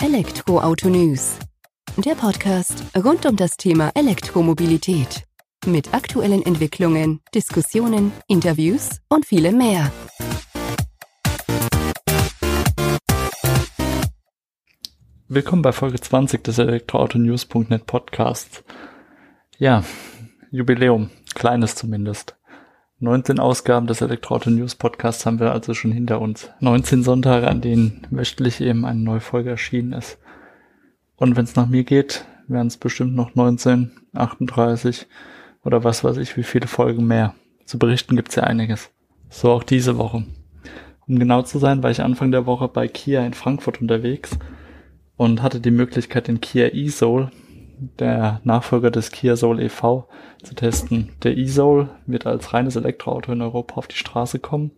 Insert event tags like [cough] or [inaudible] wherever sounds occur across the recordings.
Elektroauto News. Der Podcast rund um das Thema Elektromobilität. Mit aktuellen Entwicklungen, Diskussionen, Interviews und vielem mehr. Willkommen bei Folge 20 des Elektroautonews.net Podcasts. Ja, Jubiläum, kleines zumindest. 19 Ausgaben des Elektroauto News Podcasts haben wir also schon hinter uns. 19 Sonntage, an denen wöchentlich eben eine neue Folge erschienen ist. Und wenn es nach mir geht, werden es bestimmt noch 19, 38 oder was weiß ich, wie viele Folgen mehr. Zu berichten gibt's ja einiges. So auch diese Woche. Um genau zu sein, war ich Anfang der Woche bei Kia in Frankfurt unterwegs und hatte die Möglichkeit, den Kia e-Soul, der Nachfolger des Kia Soul e.V., zu testen. Der e-Soul wird als reines Elektroauto in Europa auf die Straße kommen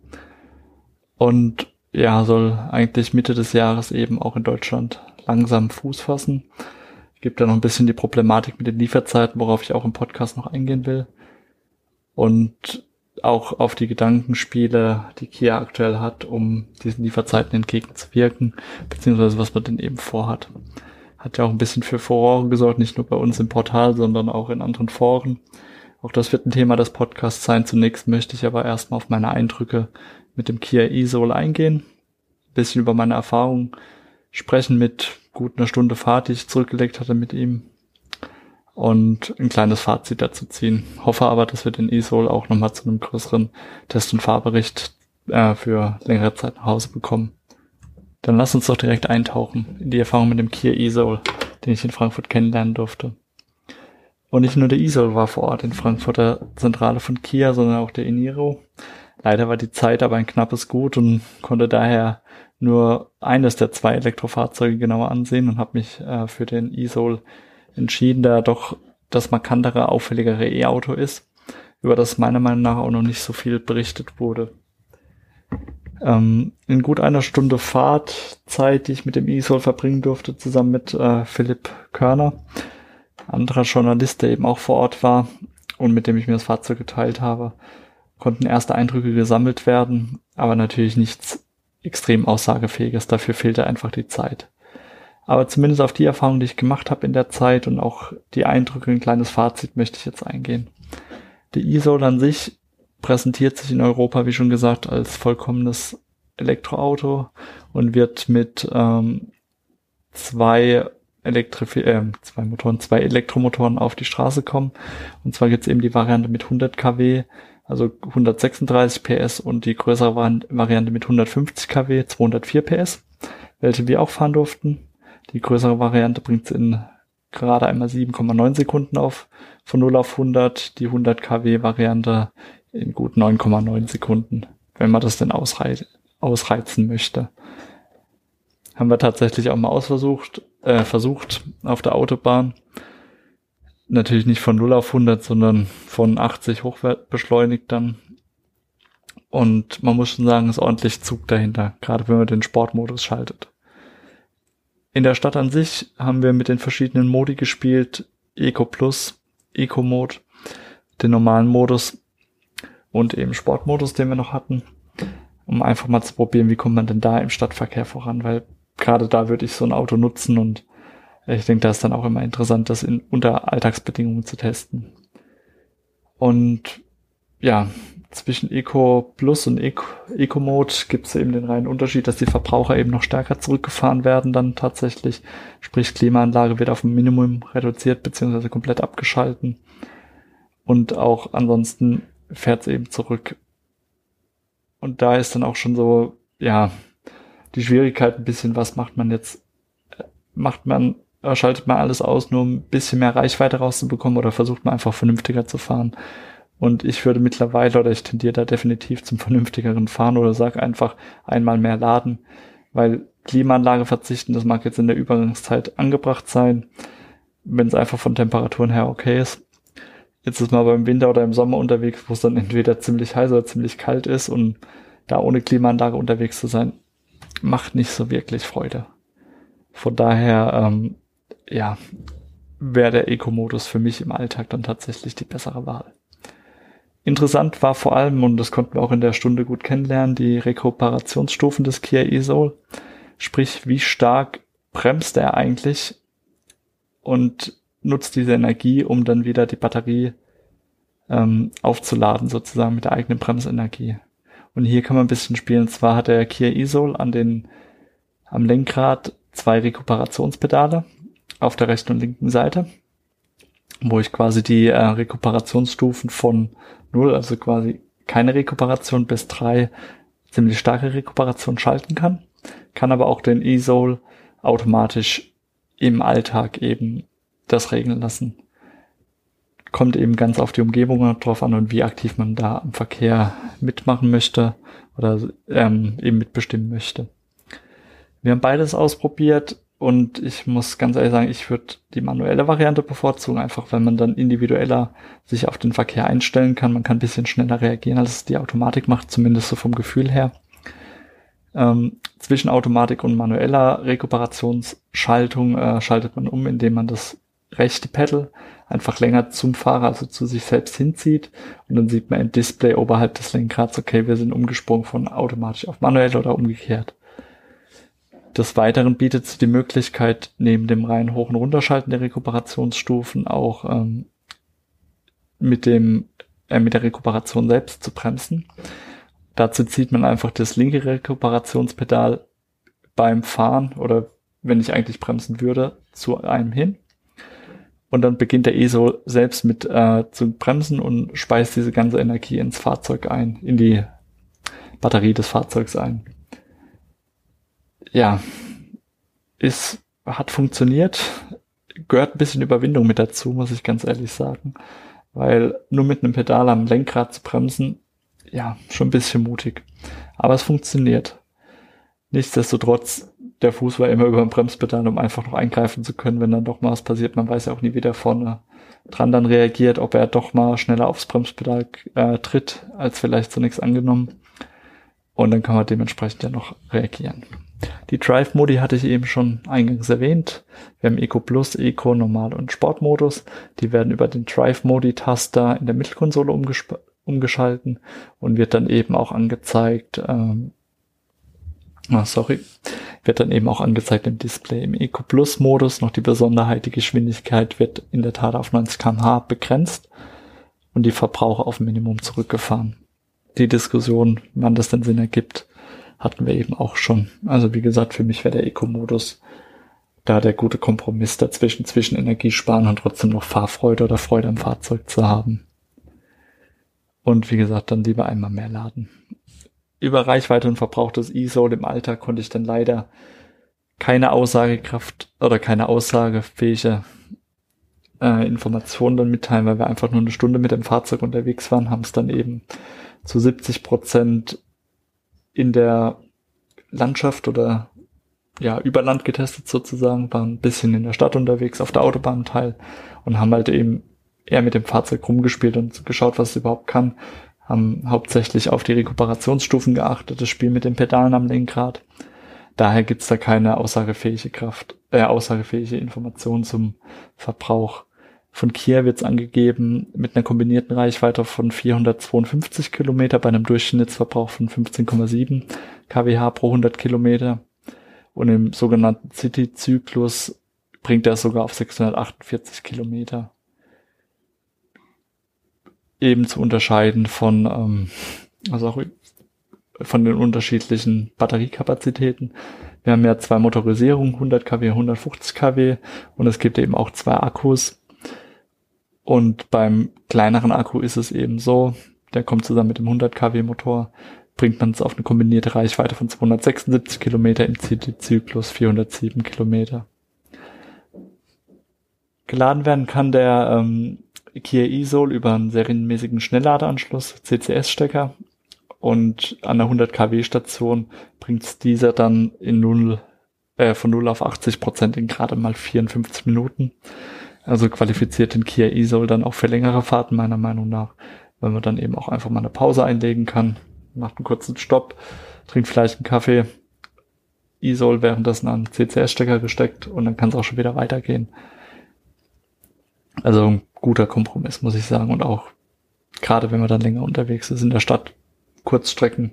und ja, soll eigentlich Mitte des Jahres eben auch in Deutschland langsam Fuß fassen. Gibt da noch ein bisschen die Problematik mit den Lieferzeiten, worauf ich auch im Podcast noch eingehen will. Und auch auf die Gedankenspiele, die Kia aktuell hat, um diesen Lieferzeiten entgegenzuwirken, beziehungsweise was man denn eben vorhat hat ja auch ein bisschen für Furore gesorgt, nicht nur bei uns im Portal, sondern auch in anderen Foren. Auch das wird ein Thema des Podcasts sein. Zunächst möchte ich aber erstmal auf meine Eindrücke mit dem Kia e-Soul eingehen, ein bisschen über meine Erfahrungen sprechen mit gut einer Stunde Fahrt, die ich zurückgelegt hatte mit ihm und ein kleines Fazit dazu ziehen. Hoffe aber, dass wir den e-Soul auch nochmal zu einem größeren Test- und Fahrbericht äh, für längere Zeit nach Hause bekommen. Dann lass uns doch direkt eintauchen in die Erfahrung mit dem Kia e-Soul, den ich in Frankfurt kennenlernen durfte. Und nicht nur der e-Soul war vor Ort in Frankfurter Zentrale von Kia, sondern auch der Eniro. Leider war die Zeit aber ein knappes Gut und konnte daher nur eines der zwei Elektrofahrzeuge genauer ansehen und habe mich äh, für den e-Soul entschieden, da doch das markantere, auffälligere E-Auto ist, über das meiner Meinung nach auch noch nicht so viel berichtet wurde. Ähm, in gut einer Stunde Fahrtzeit, die ich mit dem E-Soul verbringen durfte, zusammen mit äh, Philipp Körner, anderer Journalist, der eben auch vor Ort war und mit dem ich mir das Fahrzeug geteilt habe, konnten erste Eindrücke gesammelt werden, aber natürlich nichts extrem aussagefähiges. Dafür fehlte einfach die Zeit. Aber zumindest auf die Erfahrung, die ich gemacht habe in der Zeit und auch die Eindrücke, ein kleines Fazit möchte ich jetzt eingehen. Der E-Soul an sich präsentiert sich in Europa, wie schon gesagt, als vollkommenes Elektroauto und wird mit ähm, zwei Elektrif äh, zwei Motoren, zwei Elektromotoren auf die Straße kommen. Und zwar gibt es eben die Variante mit 100 kW, also 136 PS und die größere Variante mit 150 kW, 204 PS, welche wir auch fahren durften. Die größere Variante bringt es in gerade einmal 7,9 Sekunden auf von 0 auf 100, die 100 kW Variante in gut 9,9 Sekunden, wenn man das denn ausreiz ausreizen möchte. Haben wir tatsächlich auch mal ausversucht, äh, versucht auf der Autobahn. Natürlich nicht von 0 auf 100, sondern von 80 hoch beschleunigt dann. Und man muss schon sagen, ist ordentlich Zug dahinter, gerade wenn man den Sportmodus schaltet. In der Stadt an sich haben wir mit den verschiedenen Modi gespielt. Eco Plus, Eco Mode, den normalen Modus und eben Sportmodus, den wir noch hatten, um einfach mal zu probieren, wie kommt man denn da im Stadtverkehr voran, weil gerade da würde ich so ein Auto nutzen und ich denke, da ist dann auch immer interessant, das in unter Alltagsbedingungen zu testen. Und ja, zwischen Eco Plus und Eco, Eco Mode gibt es eben den reinen Unterschied, dass die Verbraucher eben noch stärker zurückgefahren werden dann tatsächlich. Sprich, Klimaanlage wird auf ein Minimum reduziert beziehungsweise komplett abgeschalten. Und auch ansonsten fährt es eben zurück. Und da ist dann auch schon so, ja, die Schwierigkeit ein bisschen, was macht man jetzt? Macht man, schaltet man alles aus, nur um ein bisschen mehr Reichweite rauszubekommen oder versucht man einfach vernünftiger zu fahren? Und ich würde mittlerweile, oder ich tendiere da definitiv zum vernünftigeren Fahren oder sag einfach einmal mehr laden, weil Klimaanlage verzichten, das mag jetzt in der Übergangszeit angebracht sein, wenn es einfach von Temperaturen her okay ist. Jetzt ist man aber im Winter oder im Sommer unterwegs, wo es dann entweder ziemlich heiß oder ziemlich kalt ist und da ohne Klimaanlage unterwegs zu sein, macht nicht so wirklich Freude. Von daher, ähm, ja, wäre der Eco-Modus für mich im Alltag dann tatsächlich die bessere Wahl. Interessant war vor allem, und das konnten wir auch in der Stunde gut kennenlernen, die Rekuperationsstufen des Kia e-Soul. Sprich, wie stark bremst er eigentlich und nutzt diese Energie, um dann wieder die Batterie ähm, aufzuladen, sozusagen mit der eigenen Bremsenergie. Und hier kann man ein bisschen spielen. Und zwar hat der Kia e-Soul an den, am Lenkrad zwei Rekuperationspedale auf der rechten und linken Seite, wo ich quasi die äh, Rekuperationsstufen von null, also quasi keine Rekuperation bis drei ziemlich starke Rekuperation schalten kann, kann aber auch den e-Soul automatisch im Alltag eben das regeln lassen. Kommt eben ganz auf die Umgebung drauf an und wie aktiv man da am Verkehr mitmachen möchte oder ähm, eben mitbestimmen möchte. Wir haben beides ausprobiert und ich muss ganz ehrlich sagen, ich würde die manuelle Variante bevorzugen, einfach weil man dann individueller sich auf den Verkehr einstellen kann. Man kann ein bisschen schneller reagieren, als es die Automatik macht, zumindest so vom Gefühl her. Ähm, zwischen Automatik und manueller Rekuperationsschaltung äh, schaltet man um, indem man das rechte Pedal einfach länger zum Fahrer, also zu sich selbst hinzieht und dann sieht man im Display oberhalb des Lenkrads, okay, wir sind umgesprungen von automatisch auf manuell oder umgekehrt. Des Weiteren bietet es die Möglichkeit, neben dem rein Hoch- und Runterschalten der Rekuperationsstufen auch ähm, mit dem äh, mit der Rekuperation selbst zu bremsen. Dazu zieht man einfach das linke Rekuperationspedal beim Fahren oder wenn ich eigentlich bremsen würde, zu einem hin. Und dann beginnt der ESO selbst mit äh, zu bremsen und speist diese ganze Energie ins Fahrzeug ein, in die Batterie des Fahrzeugs ein ja, ist, hat funktioniert, gehört ein bisschen Überwindung mit dazu, muss ich ganz ehrlich sagen. Weil nur mit einem Pedal am Lenkrad zu bremsen, ja, schon ein bisschen mutig. Aber es funktioniert. Nichtsdestotrotz, der Fuß war immer über dem Bremspedal, um einfach noch eingreifen zu können, wenn dann doch mal was passiert. Man weiß ja auch nie, wie der vorne dran dann reagiert, ob er doch mal schneller aufs Bremspedal äh, tritt, als vielleicht zunächst angenommen. Und dann kann man dementsprechend ja noch reagieren. Die Drive-Modi hatte ich eben schon eingangs erwähnt. Wir haben Eco Plus, Eco, Normal und Sportmodus. Die werden über den Drive-Modi-Taster in der Mittelkonsole umgeschalten und wird dann eben auch angezeigt, ähm, ah, sorry, wird dann eben auch angezeigt im Display. Im Eco Plus Modus noch die Besonderheit, die Geschwindigkeit wird in der Tat auf 90 kmh begrenzt und die Verbraucher auf Minimum zurückgefahren. Die Diskussion, wann das denn Sinn ergibt, hatten wir eben auch schon. Also wie gesagt, für mich wäre der Eco-Modus da der gute Kompromiss dazwischen, zwischen Energiesparen und trotzdem noch Fahrfreude oder Freude am Fahrzeug zu haben. Und wie gesagt, dann lieber einmal mehr laden. Über Reichweite und Verbrauch des E-Soul im Alltag konnte ich dann leider keine Aussagekraft oder keine aussagefähige äh, Informationen dann mitteilen, weil wir einfach nur eine Stunde mit dem Fahrzeug unterwegs waren, haben es dann eben zu 70 Prozent in der Landschaft oder ja, über Land getestet sozusagen, waren ein bisschen in der Stadt unterwegs, auf der Autobahn Teil und haben halt eben eher mit dem Fahrzeug rumgespielt und geschaut, was es überhaupt kann. Haben hauptsächlich auf die Rekuperationsstufen geachtet, das Spiel mit den Pedalen am Lenkrad. Daher gibt's da keine aussagefähige Kraft, äh, aussagefähige Information zum Verbrauch. Von Kia wird es angegeben mit einer kombinierten Reichweite von 452 Kilometer bei einem Durchschnittsverbrauch von 15,7 kWh pro 100 Kilometer. Und im sogenannten City-Zyklus bringt er sogar auf 648 Kilometer. Eben zu unterscheiden von, ähm, also auch von den unterschiedlichen Batteriekapazitäten. Wir haben ja zwei Motorisierungen, 100 kW, 150 kW und es gibt eben auch zwei Akkus und beim kleineren Akku ist es eben so, der kommt zusammen mit dem 100 kW Motor, bringt man es auf eine kombinierte Reichweite von 276 Kilometer im CD-Zyklus 407 Kilometer. Geladen werden kann der ähm, Kia e-Soul über einen serienmäßigen Schnellladeanschluss, CCS-Stecker und an der 100 kW Station bringt dieser dann in 0, äh, von 0 auf 80 Prozent in gerade mal 54 Minuten. Also qualifiziert den Kia e-Soul dann auch für längere Fahrten meiner Meinung nach, weil man dann eben auch einfach mal eine Pause einlegen kann, macht einen kurzen Stopp, trinkt vielleicht einen Kaffee, e-Soul währenddessen an CCS-Stecker gesteckt und dann kann es auch schon wieder weitergehen. Also guter Kompromiss, muss ich sagen. Und auch gerade wenn man dann länger unterwegs ist in der Stadt, Kurzstrecken,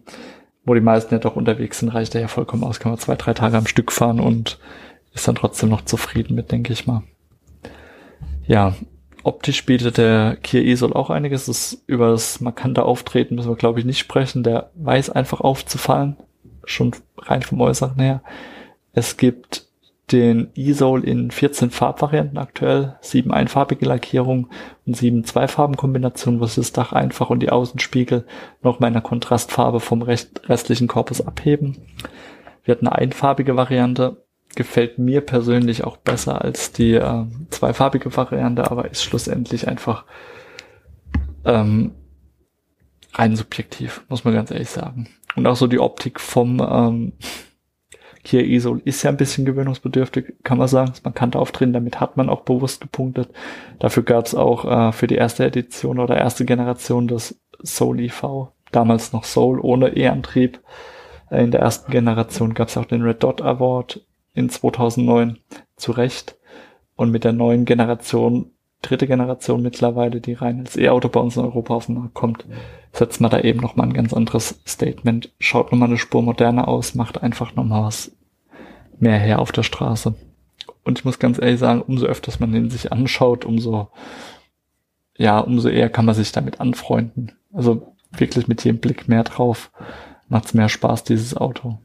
wo die meisten ja doch unterwegs sind, reicht er ja vollkommen aus, kann man zwei, drei Tage am Stück fahren und ist dann trotzdem noch zufrieden mit, denke ich mal. Ja, optisch bietet der Kia e-Soul auch einiges. Das, über das markante Auftreten müssen wir, glaube ich, nicht sprechen. Der weiß einfach aufzufallen. Schon rein vom Äußeren her. Es gibt den E-Soul in 14 Farbvarianten aktuell, sieben einfarbige Lackierungen und sieben Zweifarbenkombinationen, was das Dach einfach und die Außenspiegel noch mal in der Kontrastfarbe vom restlichen Korpus abheben. Wir hatten eine einfarbige Variante, gefällt mir persönlich auch besser als die äh, zweifarbige Variante, aber ist schlussendlich einfach ähm, rein subjektiv, muss man ganz ehrlich sagen. Und auch so die Optik vom ähm, Kia e-Soul ist ja ein bisschen gewöhnungsbedürftig, kann man sagen. Man kann da auftreten, damit hat man auch bewusst gepunktet. Dafür gab es auch äh, für die erste Edition oder erste Generation das Soul EV, damals noch Soul ohne E-Antrieb. Äh, in der ersten Generation gab es auch den Red Dot Award in 2009 zu Recht. Und mit der neuen Generation, dritte Generation mittlerweile, die rein als E-Auto bei uns in Europa auf den Markt kommt, setzt man da eben nochmal ein ganz anderes Statement. Schaut nochmal eine Spur moderner aus, macht einfach nochmal was mehr her auf der Straße. Und ich muss ganz ehrlich sagen, umso öfters man den sich anschaut, umso, ja, umso eher kann man sich damit anfreunden. Also wirklich mit jedem Blick mehr drauf macht's mehr Spaß, dieses Auto.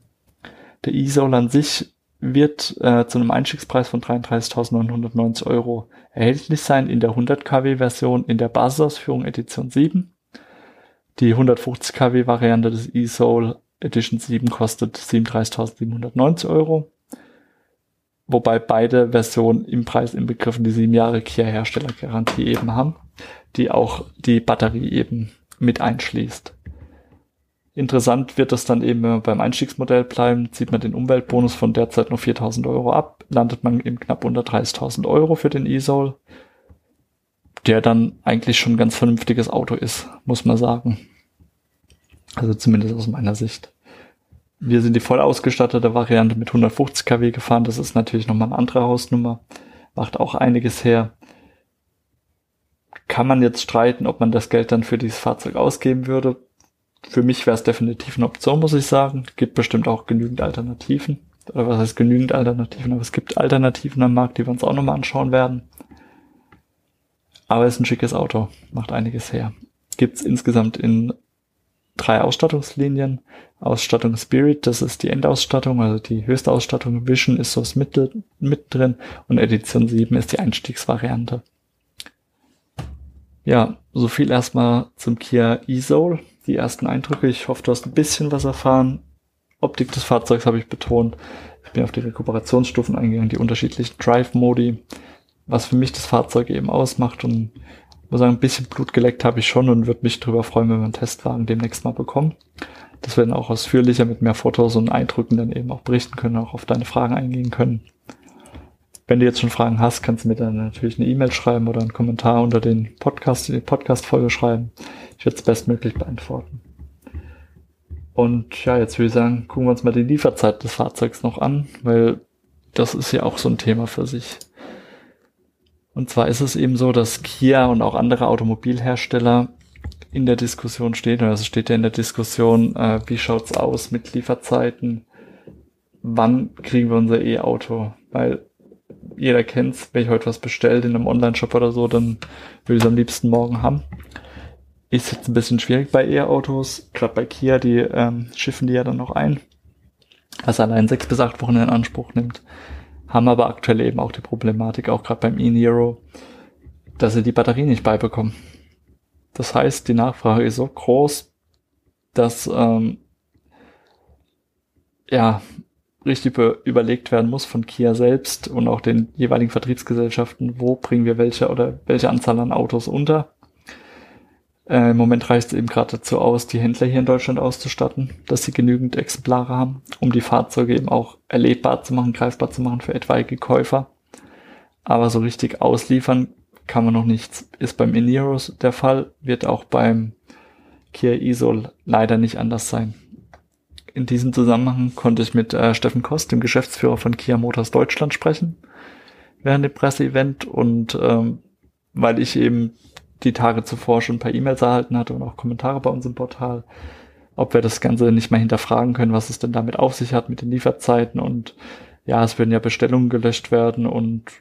Der E-Soul an sich wird äh, zu einem Einstiegspreis von 33.990 Euro erhältlich sein in der 100 kW Version in der Basisausführung Edition 7. Die 150 kW Variante des E-Soul Edition 7 kostet 37.790 Euro. Wobei beide Versionen im Preis inbegriffen die sieben Jahre Kia Herstellergarantie eben haben, die auch die Batterie eben mit einschließt. Interessant wird es dann eben, wenn wir beim Einstiegsmodell bleiben, zieht man den Umweltbonus von derzeit nur 4000 Euro ab, landet man eben knapp unter 30.000 Euro für den E-Soul, der dann eigentlich schon ein ganz vernünftiges Auto ist, muss man sagen. Also zumindest aus meiner Sicht. Wir sind die voll ausgestattete Variante mit 150 kW gefahren. Das ist natürlich nochmal eine andere Hausnummer. Macht auch einiges her. Kann man jetzt streiten, ob man das Geld dann für dieses Fahrzeug ausgeben würde für mich wäre es definitiv eine Option, muss ich sagen. Gibt bestimmt auch genügend Alternativen. Oder was heißt genügend Alternativen? Aber es gibt Alternativen am Markt, die wir uns auch nochmal anschauen werden. Aber es ist ein schickes Auto, macht einiges her. Gibt es insgesamt in drei Ausstattungslinien. Ausstattung Spirit, das ist die Endausstattung, also die höchste Ausstattung. Vision ist so das Mittel mit drin und Edition 7 ist die Einstiegsvariante. Ja, so viel erstmal zum Kia e-Soul die ersten Eindrücke. Ich hoffe, du hast ein bisschen was erfahren. Optik des Fahrzeugs habe ich betont. Ich bin auf die Rekuperationsstufen eingegangen, die unterschiedlichen Drive-Modi, was für mich das Fahrzeug eben ausmacht und muss sagen, ein bisschen Blut geleckt habe ich schon und würde mich darüber freuen, wenn wir einen Testwagen demnächst mal bekommen. Das werden auch ausführlicher mit mehr Fotos und Eindrücken dann eben auch berichten können, auch auf deine Fragen eingehen können. Wenn du jetzt schon Fragen hast, kannst du mir dann natürlich eine E-Mail schreiben oder einen Kommentar unter den Podcast, die Podcast-Folge schreiben. Ich werde es bestmöglich beantworten. Und ja, jetzt würde ich sagen, gucken wir uns mal die Lieferzeit des Fahrzeugs noch an, weil das ist ja auch so ein Thema für sich. Und zwar ist es eben so, dass Kia und auch andere Automobilhersteller in der Diskussion stehen, oder es steht ja in der Diskussion, äh, wie schaut's aus mit Lieferzeiten, wann kriegen wir unser E-Auto, weil jeder kennt's, wenn ich heute was bestellt in einem Online-Shop oder so, dann will ich es am liebsten morgen haben. Ist jetzt ein bisschen schwierig bei E-Autos, gerade bei Kia, die ähm, schiffen die ja dann noch ein, was allein sechs bis acht Wochen in Anspruch nimmt. Haben aber aktuell eben auch die Problematik, auch gerade beim e-Nero, dass sie die Batterie nicht beibekommen. Das heißt, die Nachfrage ist so groß, dass ähm, ja richtig überlegt werden muss von Kia selbst und auch den jeweiligen Vertriebsgesellschaften, wo bringen wir welche oder welche Anzahl an Autos unter. Äh, Im Moment reicht es eben gerade dazu aus, die Händler hier in Deutschland auszustatten, dass sie genügend Exemplare haben, um die Fahrzeuge eben auch erlebbar zu machen, greifbar zu machen für etwaige Käufer. Aber so richtig ausliefern kann man noch nichts. Ist beim Ineos der Fall, wird auch beim Kia Isol leider nicht anders sein. In diesem Zusammenhang konnte ich mit äh, Steffen Kost, dem Geschäftsführer von Kia Motors Deutschland, sprechen während dem Presseevent und ähm, weil ich eben die Tage zuvor schon ein paar E-Mails erhalten hatte und auch Kommentare bei uns im Portal, ob wir das Ganze nicht mal hinterfragen können, was es denn damit auf sich hat mit den Lieferzeiten und ja, es würden ja Bestellungen gelöscht werden und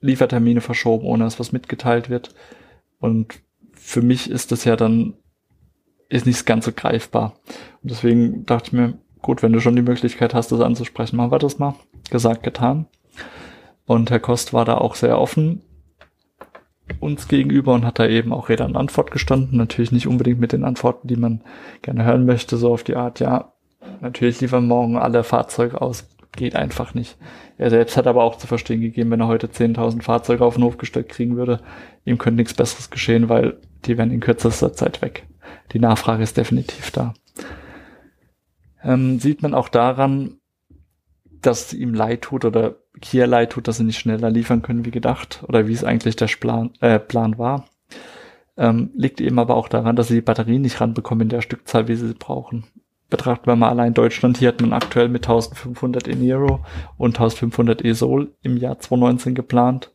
Liefertermine verschoben, ohne dass was mitgeteilt wird. Und für mich ist das ja dann, ist nicht ganz so greifbar. Und deswegen dachte ich mir, gut, wenn du schon die Möglichkeit hast, das anzusprechen, machen wir das mal. Gesagt, getan. Und Herr Kost war da auch sehr offen uns gegenüber und hat da eben auch Rede an Antwort gestanden. Natürlich nicht unbedingt mit den Antworten, die man gerne hören möchte, so auf die Art, ja, natürlich liefern morgen alle Fahrzeuge aus. Geht einfach nicht. Er selbst hat aber auch zu verstehen gegeben, wenn er heute 10.000 Fahrzeuge auf den Hof gestellt kriegen würde, ihm könnte nichts Besseres geschehen, weil die werden in kürzester Zeit weg. Die Nachfrage ist definitiv da. Ähm, sieht man auch daran, dass ihm leid tut oder Kia leid tut, dass sie nicht schneller liefern können wie gedacht oder wie es eigentlich der Plan, äh, Plan war. Ähm, liegt eben aber auch daran, dass sie die Batterien nicht ranbekommen in der Stückzahl, wie sie sie brauchen. Betrachten wir mal allein Deutschland, hier hat man aktuell mit 1500 Eniro und 1500 E-Soul im Jahr 2019 geplant.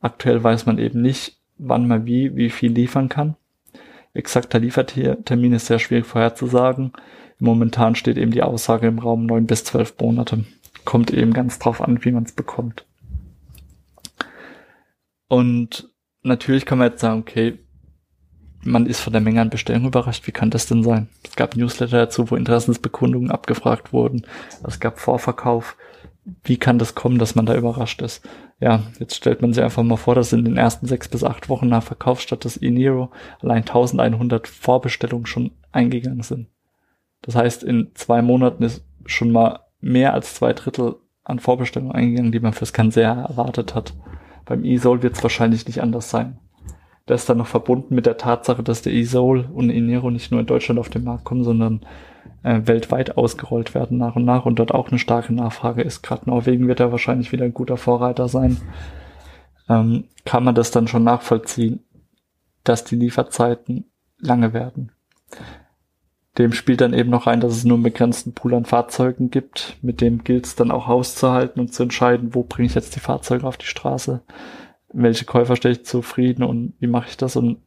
Aktuell weiß man eben nicht, wann man wie, wie viel liefern kann. Exakter Liefertermin ist sehr schwierig vorherzusagen. Momentan steht eben die Aussage im Raum neun bis zwölf Monate kommt eben ganz drauf an, wie man es bekommt. Und natürlich kann man jetzt sagen, okay, man ist von der Menge an Bestellungen überrascht. Wie kann das denn sein? Es gab Newsletter dazu, wo Interessensbekundungen abgefragt wurden. Es gab Vorverkauf. Wie kann das kommen, dass man da überrascht ist? Ja, jetzt stellt man sich einfach mal vor, dass in den ersten sechs bis acht Wochen nach Verkaufsstadt des eNero allein 1100 Vorbestellungen schon eingegangen sind. Das heißt, in zwei Monaten ist schon mal mehr als zwei Drittel an Vorbestellungen eingegangen, die man fürs Cancer erwartet hat. Beim E-Soul wird es wahrscheinlich nicht anders sein. Das ist dann noch verbunden mit der Tatsache, dass der E-Soul und Enero nicht nur in Deutschland auf den Markt kommen, sondern äh, weltweit ausgerollt werden nach und nach und dort auch eine starke Nachfrage ist. Gerade Norwegen wird da wahrscheinlich wieder ein guter Vorreiter sein. Ähm, kann man das dann schon nachvollziehen, dass die Lieferzeiten lange werden. Dem spielt dann eben noch rein, dass es nur einen begrenzten Pool an Fahrzeugen gibt. Mit dem gilt es dann auch auszuhalten und zu entscheiden, wo bringe ich jetzt die Fahrzeuge auf die Straße, welche Käufer stelle ich zufrieden und wie mache ich das. Und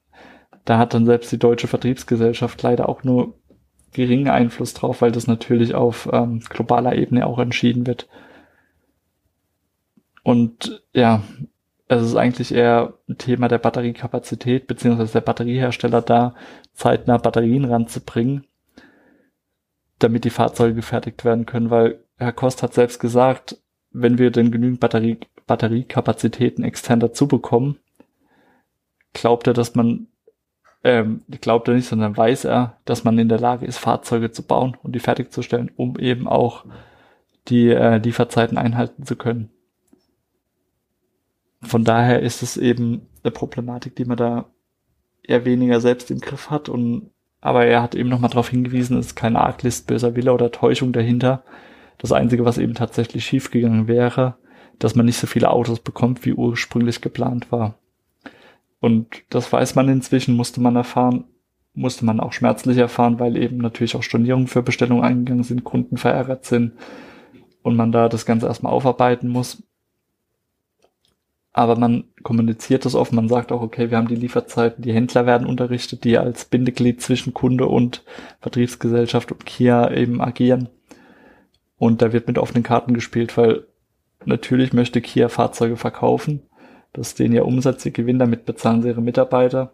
da hat dann selbst die deutsche Vertriebsgesellschaft leider auch nur geringen Einfluss drauf, weil das natürlich auf ähm, globaler Ebene auch entschieden wird. Und ja, es ist eigentlich eher ein Thema der Batteriekapazität beziehungsweise der Batteriehersteller da, zeitnah Batterien ranzubringen damit die Fahrzeuge gefertigt werden können, weil Herr Kost hat selbst gesagt, wenn wir denn genügend Batterie, Batteriekapazitäten extern dazu bekommen, glaubt er, dass man, ähm, glaubt er nicht, sondern weiß er, dass man in der Lage ist, Fahrzeuge zu bauen und die fertigzustellen, um eben auch die äh, Lieferzeiten einhalten zu können. Von daher ist es eben eine Problematik, die man da eher weniger selbst im Griff hat und aber er hat eben nochmal darauf hingewiesen, es ist keine Arglist, böser Wille oder Täuschung dahinter. Das Einzige, was eben tatsächlich schiefgegangen wäre, dass man nicht so viele Autos bekommt, wie ursprünglich geplant war. Und das weiß man inzwischen, musste man erfahren, musste man auch schmerzlich erfahren, weil eben natürlich auch Stornierungen für Bestellungen eingegangen sind, Kunden verärgert sind und man da das Ganze erstmal aufarbeiten muss aber man kommuniziert das offen, man sagt auch, okay, wir haben die Lieferzeiten, die Händler werden unterrichtet, die als Bindeglied zwischen Kunde und Vertriebsgesellschaft und Kia eben agieren. Und da wird mit offenen Karten gespielt, weil natürlich möchte Kia Fahrzeuge verkaufen. Das ist denen ja Umsatz, sie gewinnen, damit bezahlen sie ihre Mitarbeiter.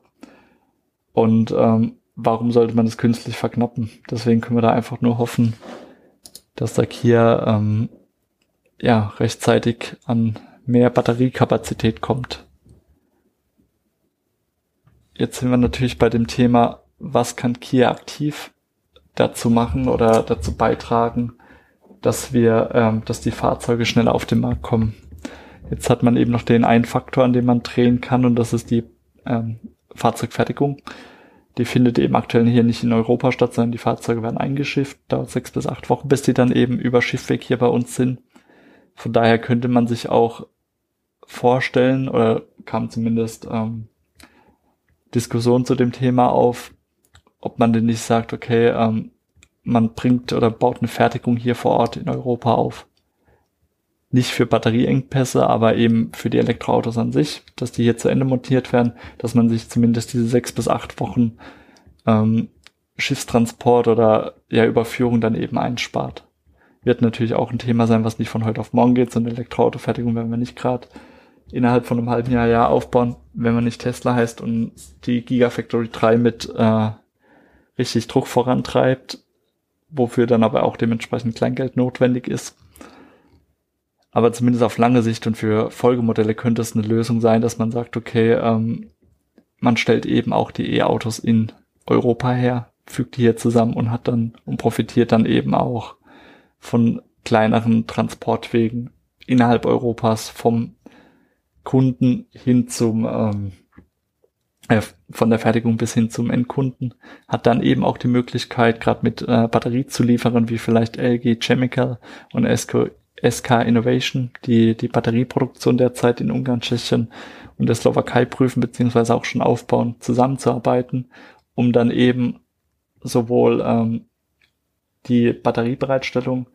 Und ähm, warum sollte man das künstlich verknappen? Deswegen können wir da einfach nur hoffen, dass der Kia ähm, ja rechtzeitig an mehr Batteriekapazität kommt. Jetzt sind wir natürlich bei dem Thema, was kann Kia aktiv dazu machen oder dazu beitragen, dass wir, ähm, dass die Fahrzeuge schneller auf den Markt kommen. Jetzt hat man eben noch den einen Faktor, an dem man drehen kann, und das ist die ähm, Fahrzeugfertigung. Die findet eben aktuell hier nicht in Europa statt, sondern die Fahrzeuge werden eingeschifft, dauert sechs bis acht Wochen, bis die dann eben über Schiffweg hier bei uns sind. Von daher könnte man sich auch vorstellen oder kam zumindest ähm, Diskussion zu dem Thema auf, ob man denn nicht sagt, okay, ähm, man bringt oder baut eine Fertigung hier vor Ort in Europa auf. Nicht für Batterieengpässe, aber eben für die Elektroautos an sich, dass die hier zu Ende montiert werden, dass man sich zumindest diese sechs bis acht Wochen ähm, Schiffstransport oder ja Überführung dann eben einspart. wird natürlich auch ein Thema sein, was nicht von heute auf morgen geht. So eine Elektroautofertigung werden wir nicht gerade innerhalb von einem halben Jahr, Jahr aufbauen, wenn man nicht Tesla heißt und die Gigafactory 3 mit äh, richtig Druck vorantreibt, wofür dann aber auch dementsprechend Kleingeld notwendig ist. Aber zumindest auf lange Sicht und für Folgemodelle könnte es eine Lösung sein, dass man sagt, okay, ähm, man stellt eben auch die E-Autos in Europa her, fügt die hier zusammen und hat dann und profitiert dann eben auch von kleineren Transportwegen innerhalb Europas vom Kunden hin zum ähm, äh, von der Fertigung bis hin zum Endkunden, hat dann eben auch die Möglichkeit, gerade mit äh, Batteriezulieferern wie vielleicht LG Chemical und SK, SK Innovation, die die Batterieproduktion derzeit in Ungarn, Tschechien und der Slowakei prüfen, beziehungsweise auch schon aufbauen, zusammenzuarbeiten, um dann eben sowohl ähm, die Batteriebereitstellung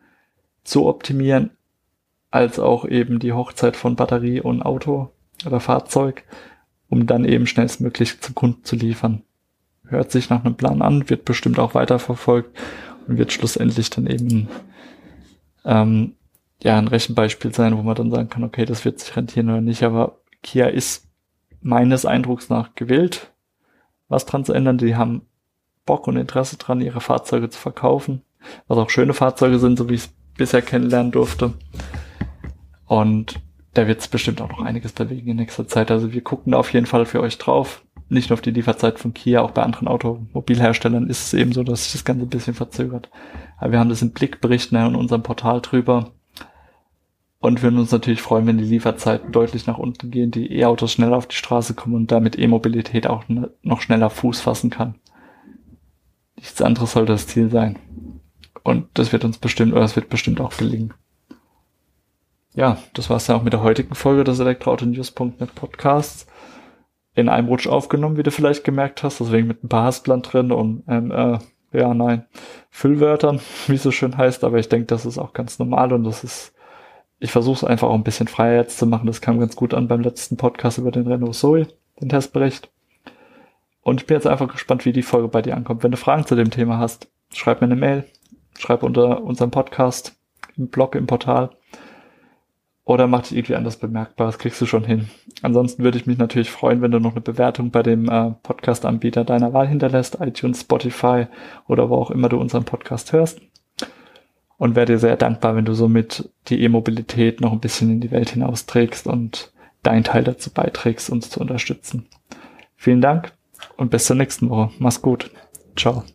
zu optimieren, als auch eben die Hochzeit von Batterie und Auto oder Fahrzeug, um dann eben schnellstmöglich zum Kunden zu liefern. Hört sich nach einem Plan an, wird bestimmt auch weiterverfolgt und wird schlussendlich dann eben ähm, ja ein Rechenbeispiel sein, wo man dann sagen kann, okay, das wird sich rentieren oder nicht. Aber Kia ist meines Eindrucks nach gewillt, was dran zu ändern. Die haben Bock und Interesse dran, ihre Fahrzeuge zu verkaufen, was auch schöne Fahrzeuge sind, so wie ich es bisher kennenlernen durfte. Und da wird es bestimmt auch noch einiges bewegen in nächster Zeit. Also wir gucken da auf jeden Fall für euch drauf. Nicht nur auf die Lieferzeit von Kia, auch bei anderen Automobilherstellern ist es eben so, dass sich das Ganze ein bisschen verzögert. Aber wir haben das im Blick, berichten in unserem Portal drüber und würden uns natürlich freuen, wenn die Lieferzeiten deutlich nach unten gehen, die E-Autos schneller auf die Straße kommen und damit E-Mobilität auch noch schneller Fuß fassen kann. Nichts anderes soll das Ziel sein. Und das wird uns bestimmt, oder es wird bestimmt auch gelingen ja, das war es dann auch mit der heutigen Folge des Elektroauto-News.net Podcasts. In einem Rutsch aufgenommen, wie du vielleicht gemerkt hast, deswegen mit ein paar Haspeln drin und ähm, äh, ja, nein, Füllwörtern, [laughs] wie es so schön heißt, aber ich denke, das ist auch ganz normal und das ist, ich versuche es einfach auch ein bisschen freier jetzt zu machen. Das kam ganz gut an beim letzten Podcast über den Renault Zoe, den Testbericht. Und ich bin jetzt einfach gespannt, wie die Folge bei dir ankommt. Wenn du Fragen zu dem Thema hast, schreib mir eine Mail, schreib unter unserem Podcast im Blog, im Portal oder mach dich irgendwie anders bemerkbar. Das kriegst du schon hin. Ansonsten würde ich mich natürlich freuen, wenn du noch eine Bewertung bei dem äh, Podcast-Anbieter deiner Wahl hinterlässt, iTunes, Spotify oder wo auch immer du unseren Podcast hörst. Und wäre dir sehr dankbar, wenn du somit die E-Mobilität noch ein bisschen in die Welt hinausträgst und deinen Teil dazu beiträgst, uns zu unterstützen. Vielen Dank und bis zur nächsten Woche. Mach's gut. Ciao.